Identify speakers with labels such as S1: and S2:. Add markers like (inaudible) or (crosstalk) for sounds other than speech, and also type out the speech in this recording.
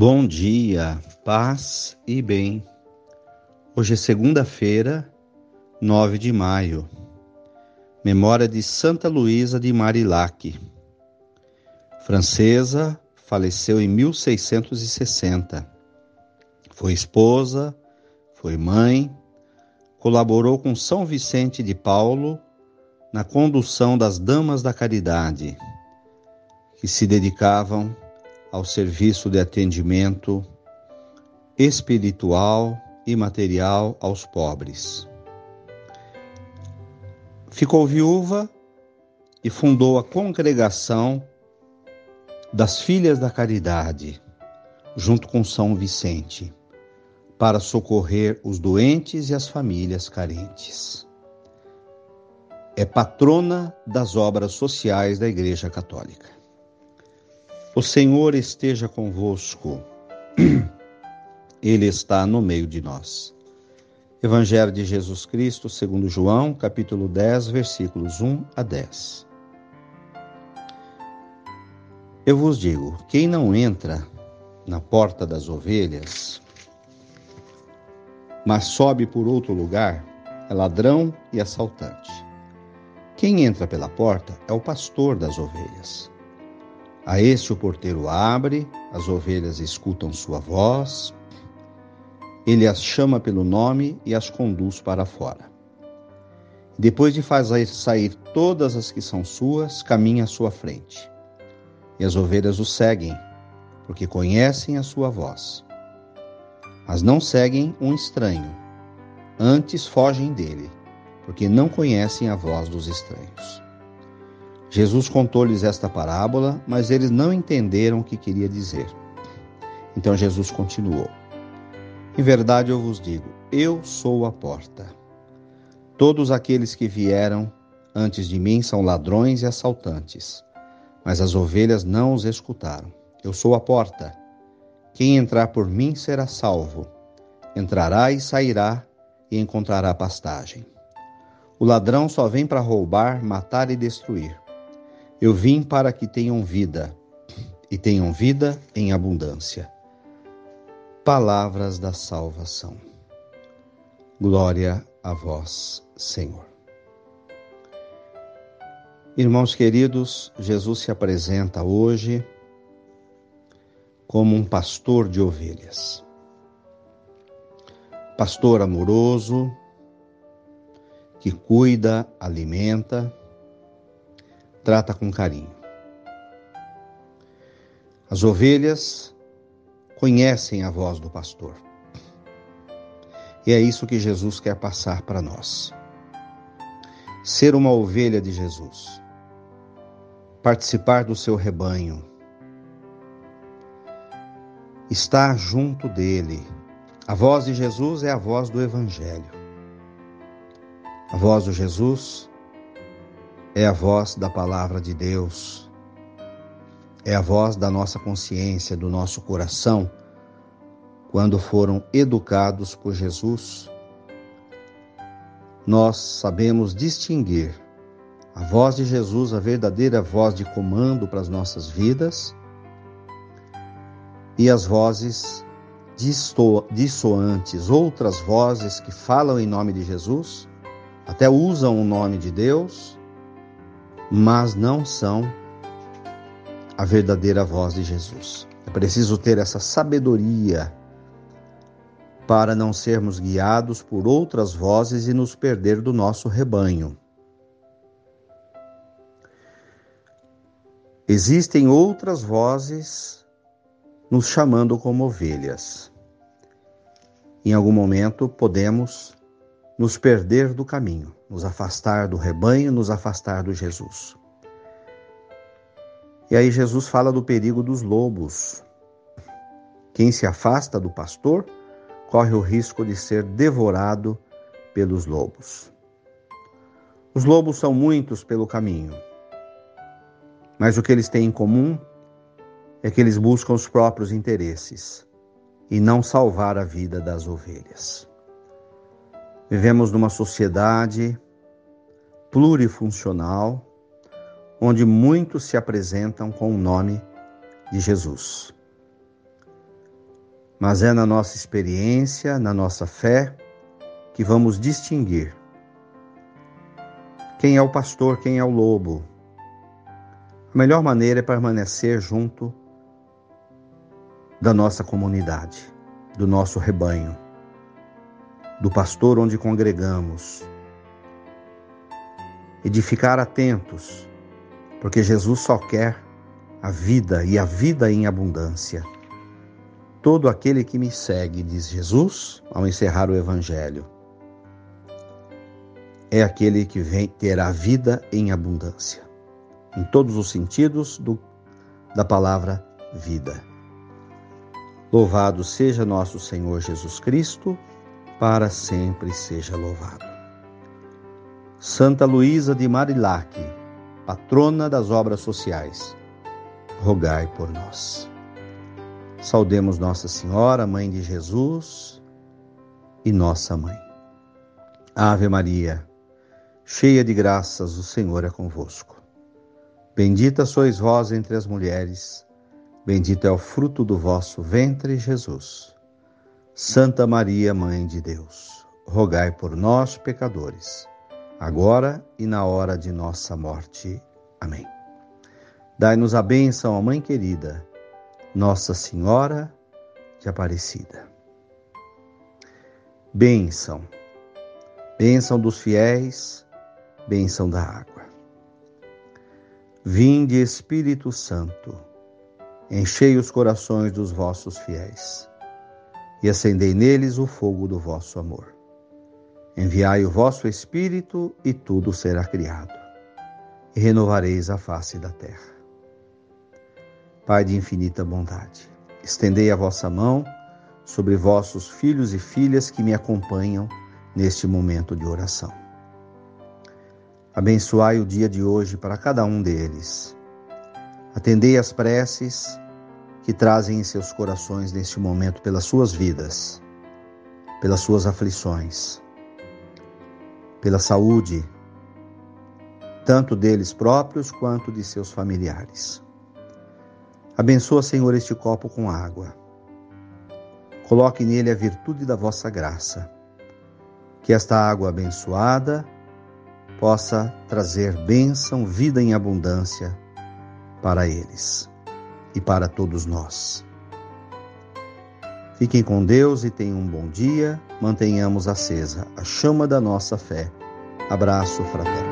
S1: Bom dia, paz e bem. Hoje é segunda-feira, 9 de maio. Memória de Santa Luísa de Marillac. Francesa, faleceu em 1660. Foi esposa, foi mãe, colaborou com São Vicente de Paulo na condução das Damas da Caridade, que se dedicavam ao serviço de atendimento espiritual e material aos pobres. Ficou viúva e fundou a congregação das Filhas da Caridade, junto com São Vicente, para socorrer os doentes e as famílias carentes. É patrona das obras sociais da Igreja Católica. O Senhor esteja convosco, (clears throat) Ele está no meio de nós. Evangelho de Jesus Cristo, segundo João, capítulo 10, versículos 1 a 10. Eu vos digo: quem não entra na porta das ovelhas, mas sobe por outro lugar, é ladrão e assaltante. Quem entra pela porta é o pastor das ovelhas. A este o porteiro abre, as ovelhas escutam sua voz, ele as chama pelo nome e as conduz para fora. Depois de fazer sair todas as que são suas, caminha à sua frente. E as ovelhas o seguem, porque conhecem a sua voz. Mas não seguem um estranho, antes fogem dele, porque não conhecem a voz dos estranhos. Jesus contou-lhes esta parábola, mas eles não entenderam o que queria dizer. Então Jesus continuou: Em verdade eu vos digo, eu sou a porta. Todos aqueles que vieram antes de mim são ladrões e assaltantes, mas as ovelhas não os escutaram. Eu sou a porta. Quem entrar por mim será salvo. Entrará e sairá e encontrará pastagem. O ladrão só vem para roubar, matar e destruir. Eu vim para que tenham vida, e tenham vida em abundância. Palavras da salvação. Glória a vós, Senhor. Irmãos queridos, Jesus se apresenta hoje como um pastor de ovelhas. Pastor amoroso, que cuida, alimenta, trata com carinho. As ovelhas conhecem a voz do pastor. E é isso que Jesus quer passar para nós. Ser uma ovelha de Jesus. Participar do seu rebanho. Estar junto dele. A voz de Jesus é a voz do Evangelho. A voz do Jesus é a voz da palavra de Deus, é a voz da nossa consciência, do nosso coração, quando foram educados por Jesus. Nós sabemos distinguir a voz de Jesus, a verdadeira voz de comando para as nossas vidas, e as vozes dissoantes, outras vozes que falam em nome de Jesus, até usam o nome de Deus, mas não são a verdadeira voz de Jesus. É preciso ter essa sabedoria para não sermos guiados por outras vozes e nos perder do nosso rebanho. Existem outras vozes nos chamando como ovelhas. Em algum momento podemos nos perder do caminho, nos afastar do rebanho, nos afastar do Jesus. E aí Jesus fala do perigo dos lobos. Quem se afasta do pastor corre o risco de ser devorado pelos lobos. Os lobos são muitos pelo caminho, mas o que eles têm em comum é que eles buscam os próprios interesses e não salvar a vida das ovelhas. Vivemos numa sociedade plurifuncional, onde muitos se apresentam com o nome de Jesus. mas é na nossa experiência, na nossa fé, que vamos distinguir quem é o pastor, quem é o lobo. A melhor maneira é permanecer junto da nossa comunidade, do nosso rebanho, do pastor onde congregamos, e de ficar atentos, porque Jesus só quer a vida e a vida em abundância. Todo aquele que me segue, diz Jesus ao encerrar o Evangelho, é aquele que vem ter a vida em abundância, em todos os sentidos do, da palavra vida. Louvado seja nosso Senhor Jesus Cristo, para sempre seja louvado. Santa Luísa de Marilac, patrona das obras sociais, rogai por nós. Saudemos Nossa Senhora, Mãe de Jesus e nossa Mãe. Ave Maria, cheia de graças, o Senhor é convosco. Bendita sois vós entre as mulheres, bendito é o fruto do vosso ventre, Jesus. Santa Maria, Mãe de Deus, rogai por nós, pecadores, agora e na hora de nossa morte. Amém. Dai-nos a bênção, ó Mãe querida, Nossa Senhora de Aparecida. Bênção, bênção dos fiéis, bênção da água. Vinde, Espírito Santo, enchei os corações dos vossos fiéis e acendei neles o fogo do vosso amor. Enviai o vosso Espírito e tudo será criado, e renovareis a face da terra. Pai de infinita bondade, estendei a vossa mão sobre vossos filhos e filhas que me acompanham neste momento de oração. Abençoai o dia de hoje para cada um deles. Atendei as preces que trazem em seus corações neste momento pelas suas vidas, pelas suas aflições, pela saúde, tanto deles próprios quanto de seus familiares. Abençoa, Senhor, este copo com água. Coloque nele a virtude da vossa graça. Que esta água abençoada possa trazer bênção, vida em abundância para eles e para todos nós. Fiquem com Deus e tenham um bom dia. Mantenhamos acesa a chama da nossa fé. Abraço fraterno.